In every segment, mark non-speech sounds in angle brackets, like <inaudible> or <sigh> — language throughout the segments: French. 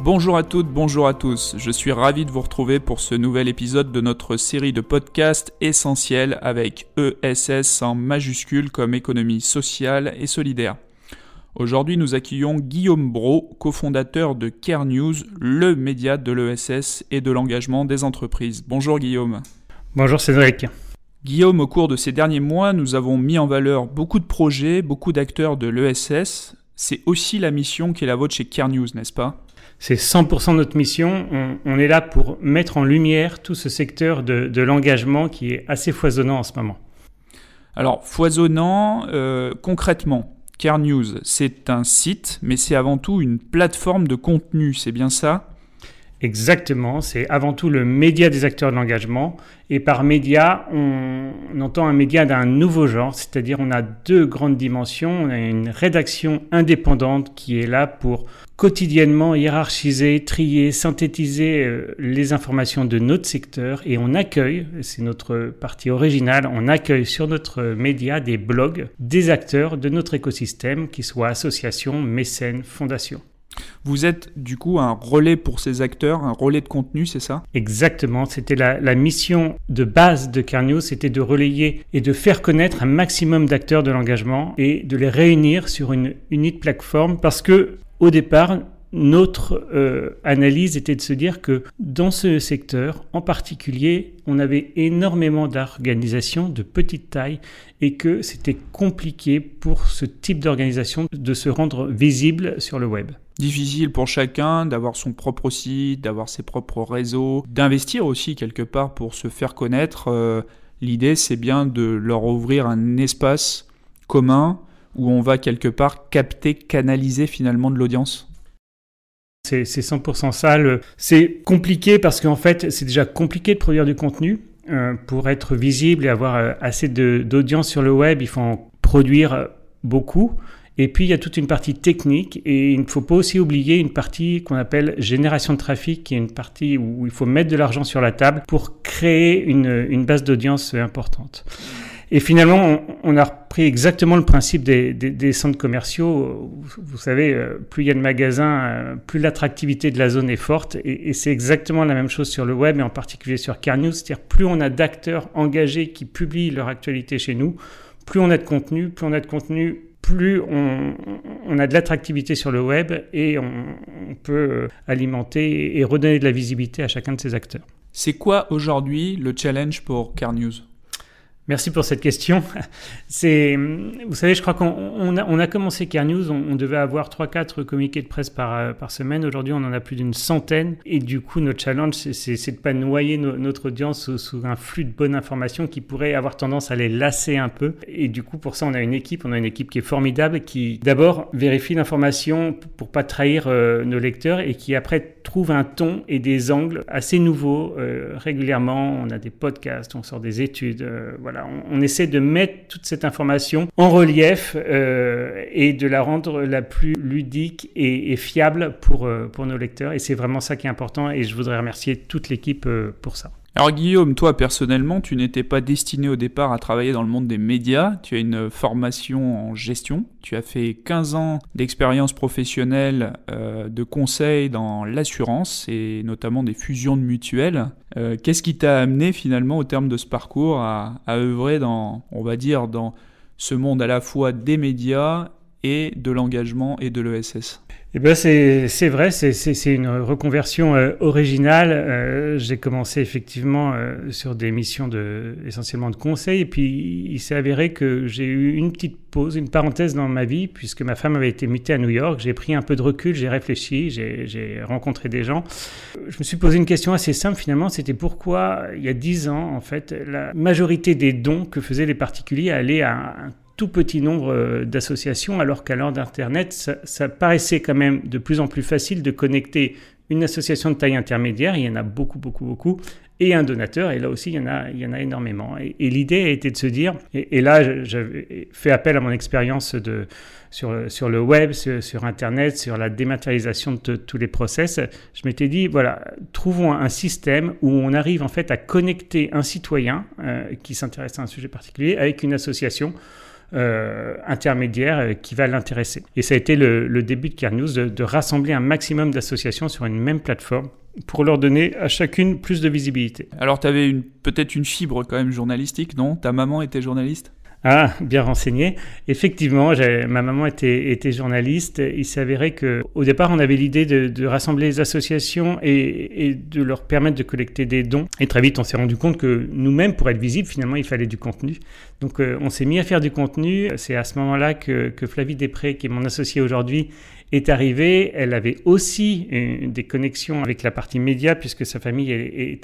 Bonjour à toutes, bonjour à tous. Je suis ravi de vous retrouver pour ce nouvel épisode de notre série de podcasts essentiels avec ESS en majuscule comme économie sociale et solidaire. Aujourd'hui, nous accueillons Guillaume Bro, cofondateur de Care News, le média de l'ESS et de l'engagement des entreprises. Bonjour Guillaume. Bonjour Cédric. Guillaume, au cours de ces derniers mois, nous avons mis en valeur beaucoup de projets, beaucoup d'acteurs de l'ESS. C'est aussi la mission qui est la vôtre chez Care News, n'est-ce pas? C'est 100% notre mission. On, est là pour mettre en lumière tout ce secteur de, l'engagement qui est assez foisonnant en ce moment. Alors, foisonnant, euh, concrètement, Care News, c'est un site, mais c'est avant tout une plateforme de contenu, c'est bien ça? Exactement, c'est avant tout le média des acteurs de l'engagement. Et par média, on, entend un média d'un nouveau genre, c'est-à-dire on a deux grandes dimensions. On a une rédaction indépendante qui est là pour quotidiennement hiérarchiser, trier, synthétiser euh, les informations de notre secteur et on accueille, c'est notre partie originale, on accueille sur notre média des blogs des acteurs de notre écosystème, qui soient associations, mécènes, fondations. Vous êtes du coup un relais pour ces acteurs, un relais de contenu, c'est ça? Exactement, c'était la, mission de base de Carnio, c'était de relayer et de faire connaître un maximum d'acteurs de l'engagement et de les réunir sur une unique plateforme parce que au départ, notre euh, analyse était de se dire que dans ce secteur, en particulier, on avait énormément d'organisations de petite taille et que c'était compliqué pour ce type d'organisation de se rendre visible sur le web. Difficile pour chacun d'avoir son propre site, d'avoir ses propres réseaux, d'investir aussi quelque part pour se faire connaître. Euh, l'idée, c'est bien de leur ouvrir un espace commun où on va quelque part capter, canaliser finalement de l'audience c'est 100% ça. C'est compliqué parce qu'en fait, c'est déjà compliqué de produire du contenu. Euh, pour être visible et avoir euh, assez d'audience sur le web, il faut en produire beaucoup. Et puis, il y a toute une partie technique et il ne faut pas aussi oublier une partie qu'on appelle génération de trafic, qui est une partie où il faut mettre de l'argent sur la table pour créer une base d'audience importante. Et finalement, on, a repris exactement le principe des, centres commerciaux. Vous, savez, euh, plus il y a de magasins, euh, plus l'attractivité de la zone est forte. Et, c'est exactement la même chose sur le web et en particulier sur CarNews. C'est-à-dire plus on a d'acteurs engagés qui publient leur actualité chez nous, plus on a de contenu, plus on a de contenu, plus on, a de l'attractivité sur le web et on, on, peut euh, alimenter et redonner de la visibilité à chacun de ces acteurs. C'est quoi aujourd'hui le challenge pour CarNews Merci pour cette question. <laughs> C'est, vous savez, je crois qu'on a, commencé Care News, on, devait avoir 3-4 communiqués de presse par, euh, par semaine. Aujourd'hui, on en a plus d'une centaine. Et du coup, notre challenge, c'est, de pas noyer notre audience sous, un flux de bonnes informations qui pourrait avoir tendance à les lasser un peu. Et du coup, pour ça, on a une équipe, on a une équipe qui est formidable, qui d'abord vérifie l'information pour pas trahir euh, nos lecteurs et qui après trouve un ton et des angles assez nouveaux euh, régulièrement. On a des podcasts, on sort des études, voilà on, essaie de mettre toute cette information en relief euh, et de la rendre la plus ludique et, fiable pour, euh, pour nos lecteurs. Et c'est vraiment ça qui est important et je voudrais remercier toute l'équipe euh, pour ça. Alors Guillaume, toi personnellement, tu n'étais pas destiné au départ à travailler dans le monde des médias, tu as une formation en gestion, tu as fait 15 ans d'expérience professionnelle euh, de conseil dans l'assurance et notamment des fusions de mutuelles. Euh, qu'est-ce qui t'a amené finalement au terme de ce parcours à, à œuvrer dans, on va dire, dans ce monde à la fois des médias et de l'engagement et de l'ESS eh ben c'est vrai, c'est une reconversion euh, originale. Euh, j'ai commencé effectivement euh, sur des missions de, essentiellement de conseil, et puis il s'est avéré que j'ai eu une petite pause, une parenthèse dans ma vie, puisque ma femme avait été mutée à New York. J'ai pris un peu de recul, j'ai réfléchi, j'ai rencontré des gens. Je me suis posé une question assez simple finalement, c'était pourquoi il y a dix ans, en fait, la majorité des dons que faisaient les particuliers allaient à un tout petit nombre euh, d'associations, alors qu'à l'heure d'Internet, ça, paraissait quand même de plus en plus facile de connecter une association de taille intermédiaire, il y en a beaucoup, beaucoup, beaucoup, et un donateur. Et là aussi, il y en a, il y en a énormément. Et, l'idée a été de se dire, et, là, j'avais fait appel à mon expérience de, sur, sur le web, sur, Internet, sur la dématérialisation de tous les process. Je m'étais dit, voilà, trouvons un système où on arrive en fait à connecter un citoyen euh, qui s'intéresse à un sujet particulier avec une association euh, intermédiaire euh, qui va l'intéresser. Et ça a été le, début de Care News, de, rassembler un maximum d'associations sur une même plateforme pour leur donner à chacune plus de visibilité. Alors tu avais peut-être une fibre quand même journalistique, non? Ta maman était journaliste? Ah, bien renseigné. Effectivement, ma maman était, était, journaliste. Il s'avérait que, au départ, on avait l'idée de, rassembler les associations et, de leur permettre de collecter des dons. Et très vite, on s'est rendu compte que nous-mêmes, pour être visibles, finalement, il fallait du contenu. Donc, euh, on s'est mis à faire du contenu. C'est à ce moment-là que, que Flavie Després, qui est mon associée aujourd'hui, est arrivée. Elle avait aussi euh, des connexions avec la partie média puisque sa famille est,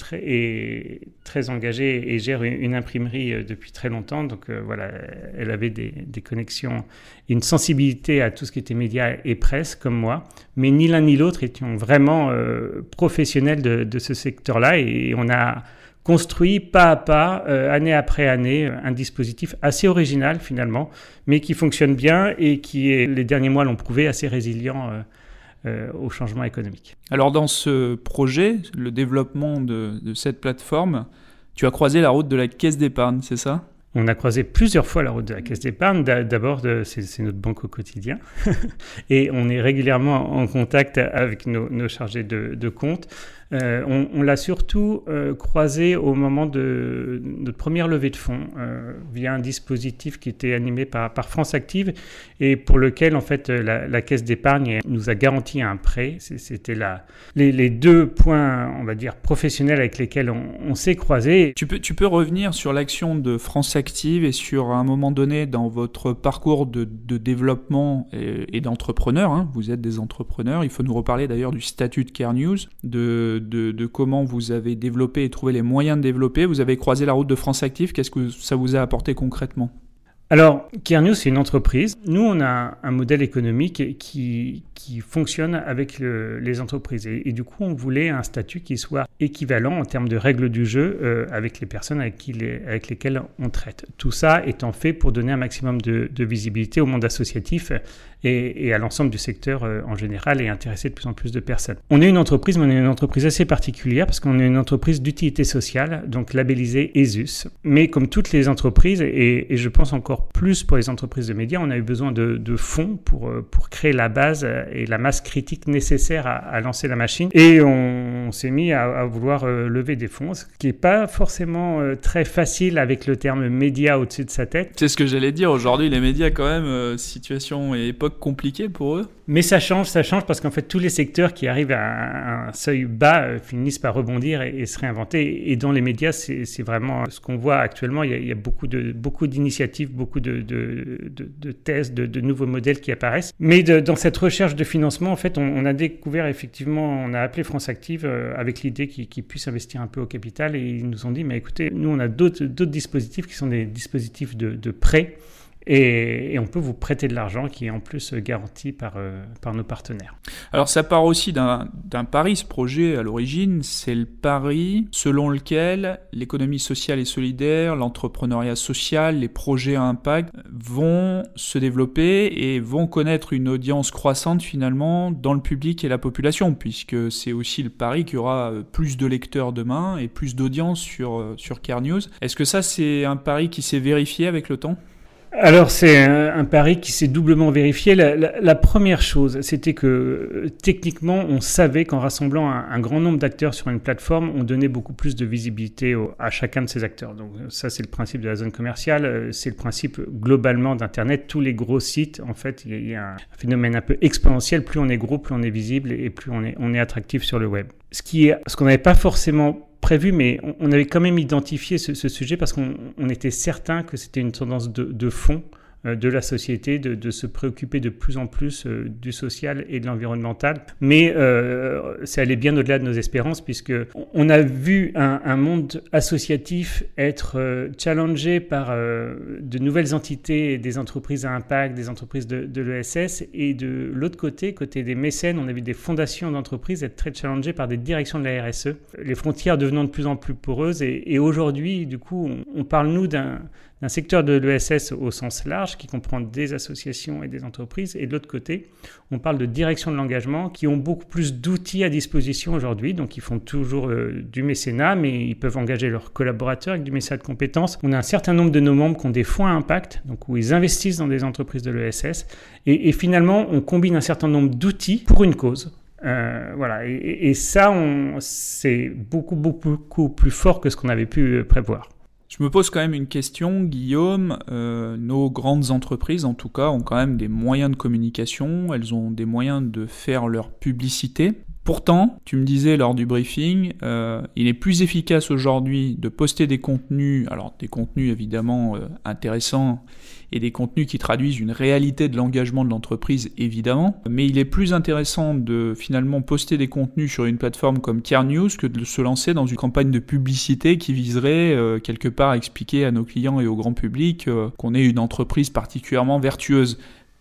très, engagée et gère une, imprimerie euh, depuis très longtemps. Donc euh, voilà, elle avait des, des, connexions, une sensibilité à tout ce qui était média et presse comme moi. Mais ni l'un ni l'autre étions vraiment professionnels de, de ce secteur-là et on a construit pas à pas, euh, année après année, un dispositif assez original finalement, mais qui fonctionne bien et qui, est, les derniers mois l'ont prouvé, assez résilient euh, euh, au changement économique. Alors dans ce projet, le développement de, de cette plateforme, tu as croisé la route de la caisse d'épargne, c'est ça? On a croisé plusieurs fois la route de la caisse d'épargne. D'abord, c'est notre banque au quotidien. <laughs> et on est régulièrement en contact avec nos, chargés de, de compte. Euh, on, l'a surtout euh, croisé au moment de notre première levée de fonds euh, via un dispositif qui était animé par, France Active et pour lequel en fait la, caisse d'épargne nous a garanti un prêt. C'était les, les, deux points, on va dire, professionnels avec lesquels on, s'est croisé. Tu peux, tu peux revenir sur l'action de France Active et sur un moment donné dans votre parcours de, développement et, d'entrepreneur. Hein. vous êtes des entrepreneurs. Il faut nous reparler d'ailleurs du statut de Care News, de de, comment vous avez développé et trouvé les moyens de développer. Vous avez croisé la route de France Active. Qu'est-ce que ça vous a apporté concrètement? Alors, News, c'est une entreprise. Nous, on a un modèle économique qui, qui fonctionne avec les entreprises. Et, du coup, on voulait un statut qui soit équivalent en termes de règles du jeu euh, avec les personnes avec lesquelles on traite. Tout ça étant fait pour donner un maximum de, visibilité au monde associatif et, à l'ensemble du secteur euh, en général et intéresser de plus en plus de personnes. On est une entreprise, mais on est une entreprise assez particulière parce qu'on est une entreprise d'utilité sociale, donc labellisée ESUS. Mais comme toutes les entreprises, et, je pense encore plus pour les entreprises de médias, on a eu besoin de, fonds pour, euh, pour créer la base et la masse critique nécessaire à, lancer la machine. Et on, s'est mis à, vouloir euh, lever des fonds, ce qui n'est pas forcément euh, très facile avec le terme média au-dessus de sa tête. C'est ce que j'allais dire. Aujourd'hui, les médias, quand même, euh, situation et époque compliquée pour eux. Mais ça change, ça change parce qu'en fait, tous les secteurs qui arrivent à un, seuil bas finissent par rebondir et, se réinventer. Et dans les médias, c'est vraiment ce qu'on voit actuellement. Il y a, beaucoup de beaucoup d'initiatives, beaucoup de, de, de, tests, de, nouveaux modèles qui apparaissent. Mais dans cette recherche de financement, en fait, on, a découvert effectivement, on a appelé France Active euh, avec l'idée qu'ils puissent investir un peu au capital et ils nous ont dit, mais écoutez, nous on a d'autres dispositifs qui sont des dispositifs de, de prêt et, on peut vous prêter de l'argent qui est en plus garanti par, euh, par nos partenaires. Alors ça part aussi d'un pari, ce projet à l'origine, c'est le pari selon lequel l'économie sociale et solidaire, l'entrepreneuriat social, les projets à impact vont se développer et vont connaître une audience croissante finalement dans le public et la population, puisque c'est aussi le pari qu'il y aura plus de lecteurs demain et plus d'audience sur, euh, sur Care News. Est-ce que ça c'est un pari qui s'est vérifié avec le temps? Alors c'est un, pari qui s'est doublement vérifié. La, première chose, c'était que techniquement, on savait qu'en rassemblant un, grand nombre d'acteurs sur une plateforme, on donnait beaucoup plus de visibilité à chacun de ces acteurs. Donc ça, c'est le principe de la zone commerciale. C'est le principe globalement d'Internet. Tous les gros sites, en fait, il y, a un phénomène un peu exponentiel. Plus on est gros, plus on est visible et plus on est, on est attractif sur le web. Ce ce qu'on n'avait pas forcément prévu, mais on, avait quand même identifié ce, sujet parce qu'on était certain que c'était une tendance de, fond de la société, de, se préoccuper de plus en plus euh, du social et de l'environnemental. Mais euh, ça allait bien au-delà de nos espérances, puisque on a vu un, monde associatif être challengé par de nouvelles entités, des entreprises à impact, des entreprises de, de l'ESS, et de l'autre côté, côté des mécènes, on a vu des fondations d'entreprises être très challengées par des directions de la RSE, les frontières devenant de plus en plus poreuses, et, aujourd'hui, du coup, on parle nous d'un d'un secteur de l'ESS au sens large qui comprend des associations et des entreprises. Et de l'autre côté, on parle de direction de l'engagement qui ont beaucoup plus d'outils à disposition aujourd'hui. Donc ils font toujours euh, du mécénat, mais ils peuvent engager leurs collaborateurs avec du mécénat de compétences. On a un certain nombre de nos membres qui ont des fonds à impact, donc où ils investissent dans des entreprises de l'ESS. Et, finalement, on combine un certain nombre d'outils pour une cause. Euh, voilà, et, et ça, c'est beaucoup, beaucoup, beaucoup plus fort que ce qu'on avait pu prévoir. Je me pose quand même une question, Guillaume. Euh, nos grandes entreprises, en tout cas, ont quand même des moyens de communication, elles ont des moyens de faire leur publicité. Pourtant, tu me disais lors du briefing, euh, il est plus efficace aujourd'hui de poster des contenus, alors des contenus évidemment euh, intéressants et des contenus qui traduisent une réalité de l'engagement de l'entreprise évidemment, mais il est plus intéressant de finalement poster des contenus sur une plateforme comme Care News que de se lancer dans une campagne de publicité qui viserait euh, quelque part à expliquer à nos clients et au grand public qu'on est une entreprise particulièrement vertueuse.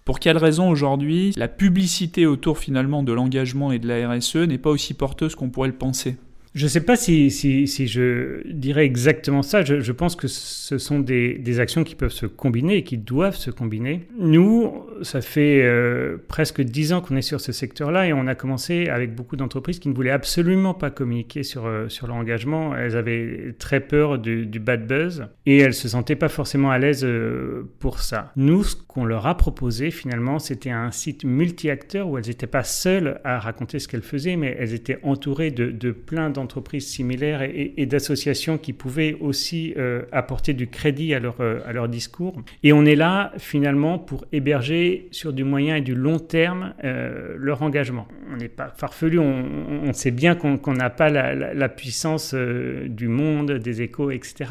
Pour quelle raison aujourd'hui la publicité autour finalement de l'engagement et de la RSE n'est pas aussi porteuse qu'on pourrait le penser? Je ne sais pas si, je dirais exactement ça. Je, je pense que ce sont des, des, actions qui peuvent se combiner et qui doivent se combiner. Nous, ça fait euh, presque dix ans qu'on est sur ce secteur-là et on a commencé avec beaucoup d'entreprises qui ne voulaient absolument pas communiquer sur, euh, sur leur engagement. Elles avaient très peur du, bad buzz et elles se sentaient pas forcément à l'aise euh, pour ça. Nous, ce qu'on leur a proposé finalement, c'était un site multi-acteurs où elles n'étaient pas seules à raconter ce qu'elles faisaient, mais elles étaient entourées de, de plein d'entreprises similaires et, d'associations qui pouvaient aussi apporter du crédit à leur, à leur discours. Et on est là finalement pour héberger sur du moyen et du long terme euh, leur engagement. On n'est pas farfelu, on, sait bien qu'on n'a pas la, puissance du monde, des échos, etc.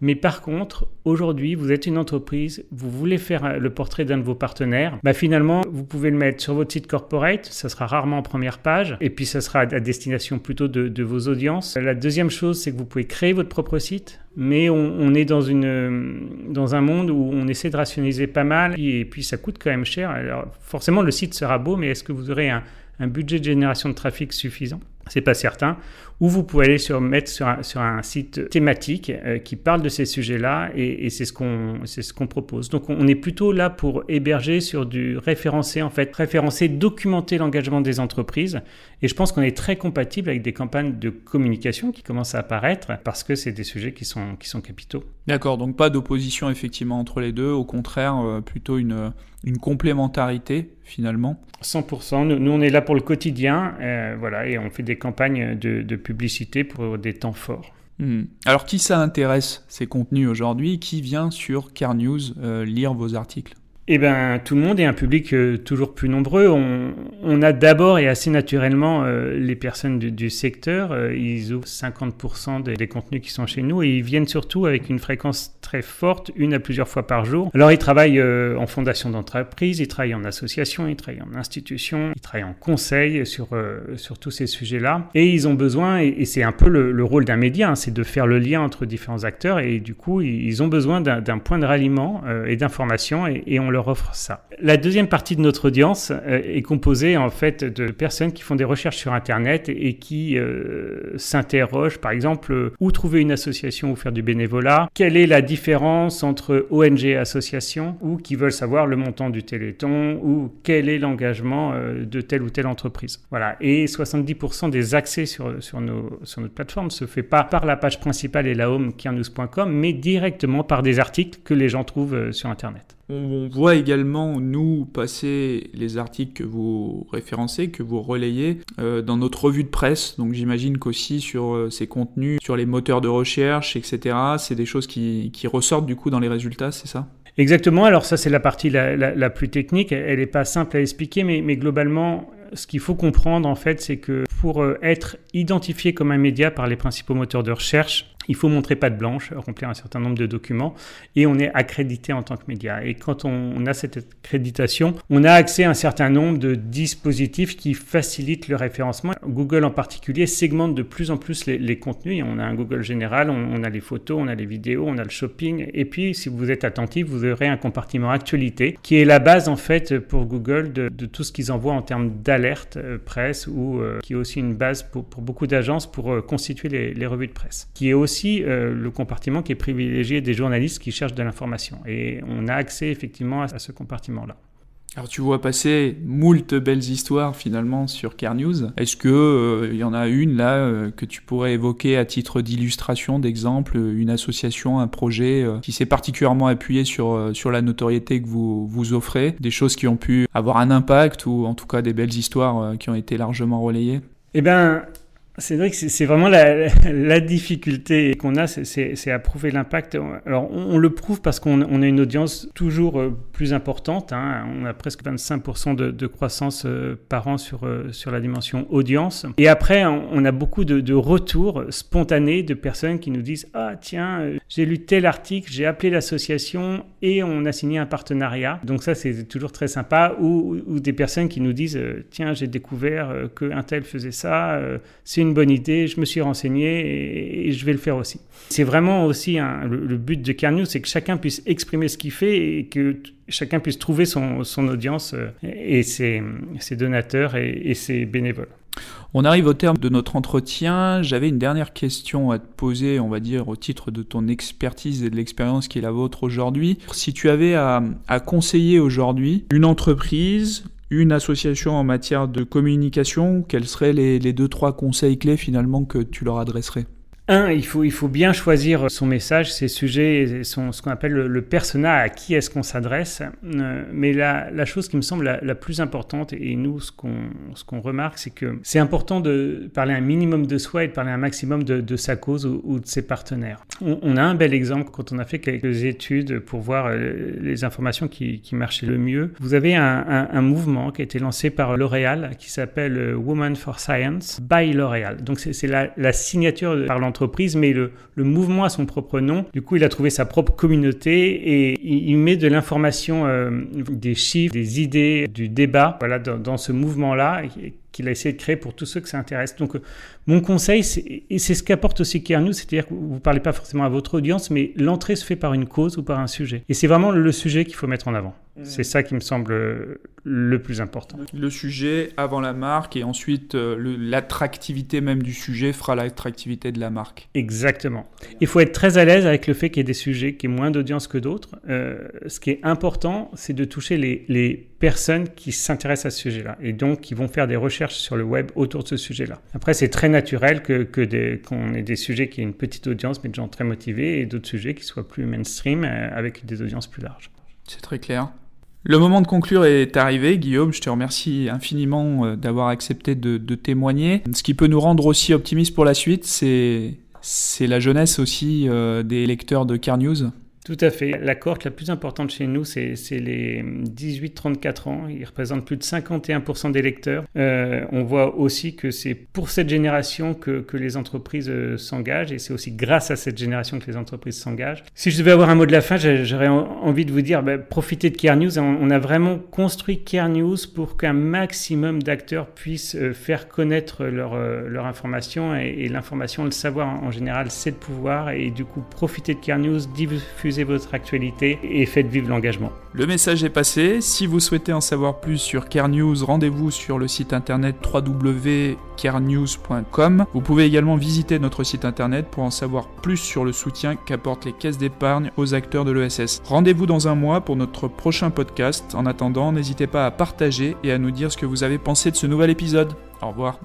Mais par contre, aujourd'hui, vous êtes une entreprise, vous voulez faire le portrait d'un de vos partenaires, bah finalement, vous pouvez le mettre sur votre site corporate, ça sera rarement en première page, et puis ça sera à destination plutôt de, vos audiences. La deuxième chose, c'est que vous pouvez créer votre propre site, mais on, est dans, une, dans un monde où on essaie de rationaliser pas mal, et puis ça coûte quand même cher. Alors forcément, le site sera beau, mais est-ce que vous aurez un, un budget de génération de trafic suffisant c'est pas certain, ou vous pouvez aller sur, mettre sur un, site thématique euh, qui parle de ces sujets-là et, c'est ce qu'on ce qu'on propose. Donc on est plutôt là pour héberger sur du référencé en fait, référencer, documenter l'engagement des entreprises et je pense qu'on est très compatible avec des campagnes de communication qui commencent à apparaître parce que c'est des sujets qui sont qui sont capitaux. D'accord, donc pas d'opposition effectivement entre les deux, au contraire euh, plutôt une une complémentarité finalement 100%. Nous, on est là pour le quotidien, euh, voilà, et on fait des campagnes de, publicité pour des temps forts. Hmm. Alors, qui ça intéresse ces contenus aujourd'hui? Qui vient sur Car News euh, lire vos articles? Eh bien, tout le monde est un public euh, toujours plus nombreux. On, a d'abord et assez naturellement euh, les personnes du, secteur. Euh, ils ouvrent 50% des, contenus qui sont chez nous et ils viennent surtout avec une fréquence très forte, une à plusieurs fois par jour. Alors, ils travaillent en fondation d'entreprise, ils travaillent en association, ils travaillent en institution, ils travaillent en conseil sur, sur tous ces sujets-là. Et ils ont besoin, et, c'est un peu le, rôle d'un média, hein, c'est de faire le lien entre différents acteurs et du coup, ils, ont besoin d'un point de ralliement et d'information et, et on leur offre ça. La deuxième partie de notre audience euh, est composée en fait de personnes qui font des recherches sur Internet et qui euh, s'interrogent, par exemple, euh, où trouver une association ou faire du bénévolat, quelle est la différence entre ONG et association, ou qui veulent savoir le montant du téléthon, ou quel est l'engagement de telle ou telle entreprise. Voilà. Et 70% des accès sur, sur, nos, sur notre plateforme se fait pas par la page principale et la home kianews.com, mais directement par des articles que les gens trouvent sur Internet. On voit également, nous, passer les articles que vous référencez, que vous relayez euh, dans notre revue de presse. Donc j'imagine qu'aussi sur euh, ces contenus, sur les moteurs de recherche, etc., c'est des choses qui, ressortent du coup dans les résultats, c'est ça? Exactement, alors ça c'est la partie la, plus technique, elle n'est pas simple à expliquer, mais, mais globalement, ce qu'il faut comprendre en fait, c'est que pour euh, être identifié comme un média par les principaux moteurs de recherche, Il faut montrer patte blanche, remplir un certain nombre de documents et on est accrédité en tant que média. Et quand on, a cette accréditation, on a accès à un certain nombre de dispositifs qui facilitent le référencement. Google en particulier segmente de plus en plus les, contenus. On a un Google général, on, a les photos, on a les vidéos, on a le shopping. Et puis, si vous êtes attentif, vous aurez un compartiment actualité qui est la base en fait pour Google de, tout ce qu'ils envoient en termes d'alerte euh, presse ou euh, qui est aussi une base pour, beaucoup d'agences pour euh, constituer les, les, revues de presse. Qui est aussi le compartiment qui est privilégié des journalistes qui cherchent de l'information. Et on a accès effectivement à ce compartiment-là. Alors tu vois passer moult belles histoires finalement sur Care News. Est-ce que il euh, y en a une là euh, que tu pourrais évoquer à titre d'illustration, d'exemple, une association, un projet euh, qui s'est particulièrement appuyé sur sur la notoriété que vous vous offrez, des choses qui ont pu avoir un impact ou en tout cas des belles histoires qui ont été largement relayées? Eh ben c'est vrai que c'est vraiment la, difficulté qu'on a, c'est à prouver l'impact. Alors, on, le prouve parce qu'on a une audience toujours euh, plus importante. Hein. On a presque 25% de, croissance euh, par an sur, euh, sur la dimension audience. Et après, on a beaucoup de, retours spontanés de personnes qui nous disent Ah, tiens, j'ai lu tel article, j'ai appelé l'association et on a signé un partenariat. Donc, ça, c'est toujours très sympa. Ou, des personnes qui nous disent Tiens, j'ai découvert qu'un tel faisait ça. Bonne idée, je me suis renseigné et, je vais le faire aussi. C'est vraiment aussi le, but de Carnews, c'est que chacun puisse exprimer ce qu'il fait et que chacun puisse trouver son, audience euh, et ses, donateurs et, ses bénévoles. On arrive au terme de notre entretien. J'avais une dernière question à te poser, on va dire, au titre de ton expertise et de l'expérience qui est la vôtre aujourd'hui. Si tu avais à conseiller aujourd'hui une entreprise, une association en matière de communication, quels seraient les, deux, trois conseils clés finalement que tu leur adresserais? Un, il faut, il faut bien choisir son message, ses sujets, son, ce qu'on appelle le, persona, à qui est-ce qu'on s'adresse. Euh, mais la, la, chose qui me semble la, plus importante, et nous, ce qu'on ce qu'on remarque, c'est que c'est important de parler un minimum de soi et de parler un maximum de, de sa cause ou, de ses partenaires. On, a un bel exemple quand on a fait quelques études pour voir euh, les informations qui, qui marchaient le mieux. Vous avez un, un, un, mouvement qui a été lancé par L'Oréal qui s'appelle euh, Women for Science by L'Oréal. Donc c'est la, la signature par l'entreprise mais le, mouvement a son propre nom. Du coup, il a trouvé sa propre communauté et il, met de l'information, euh, des chiffres, des idées, du débat voilà, dans, ce mouvement-là qu'il a essayé de créer pour tous ceux que ça intéresse. Donc, euh, mon conseil, et c'est ce qu'apporte aussi News, c'est-à-dire que vous ne parlez pas forcément à votre audience, mais l'entrée se fait par une cause ou par un sujet. Et c'est vraiment le sujet qu'il faut mettre en avant. Mmh. C'est ça qui me semble le plus important. Le sujet avant la marque et ensuite euh, l'attractivité même du sujet fera l'attractivité de la marque. Exactement. Il faut être très à l'aise avec le fait qu'il y ait des sujets qui aient moins d'audience que d'autres. Euh, ce qui est important, c'est de toucher les, les personnes qui s'intéressent à ce sujet-là et donc qui vont faire des recherches sur le web autour de ce sujet-là. Après, c'est très naturel que, qu'on ait des sujets qui aient une petite audience mais des gens très motivés et d'autres sujets qui soient plus mainstream euh, avec des audiences plus larges. C'est très clair. Le moment de conclure est arrivé, Guillaume. Je te remercie infiniment euh, d'avoir accepté de, témoigner. Ce qui peut nous rendre aussi optimistes pour la suite, c'est la jeunesse aussi euh, des lecteurs de Car News. Tout à fait. La cohorte la plus importante chez nous, c'est les 18-34 ans. Ils représentent plus de 51% des lecteurs. Euh, on voit aussi que c'est pour cette génération que, les entreprises euh, s'engagent et c'est aussi grâce à cette génération que les entreprises s'engagent. Si je devais avoir un mot de la fin, j'aurais envie de vous dire, bah, profitez de Care News. On, a vraiment construit Care News pour qu'un maximum d'acteurs puissent euh, faire connaître leur, information et, l'information, le savoir en, général, c'est le pouvoir et du coup, profitez de Care News, votre actualité et faites vivre l'engagement. Le message est passé. Si vous souhaitez en savoir plus sur Care News, rendez-vous sur le site internet www.carenews.com. Vous pouvez également visiter notre site internet pour en savoir plus sur le soutien qu'apportent les caisses d'épargne aux acteurs de l'ESS. Rendez-vous dans un mois pour notre prochain podcast. En attendant, n'hésitez pas à partager et à nous dire ce que vous avez pensé de ce nouvel épisode. Au revoir.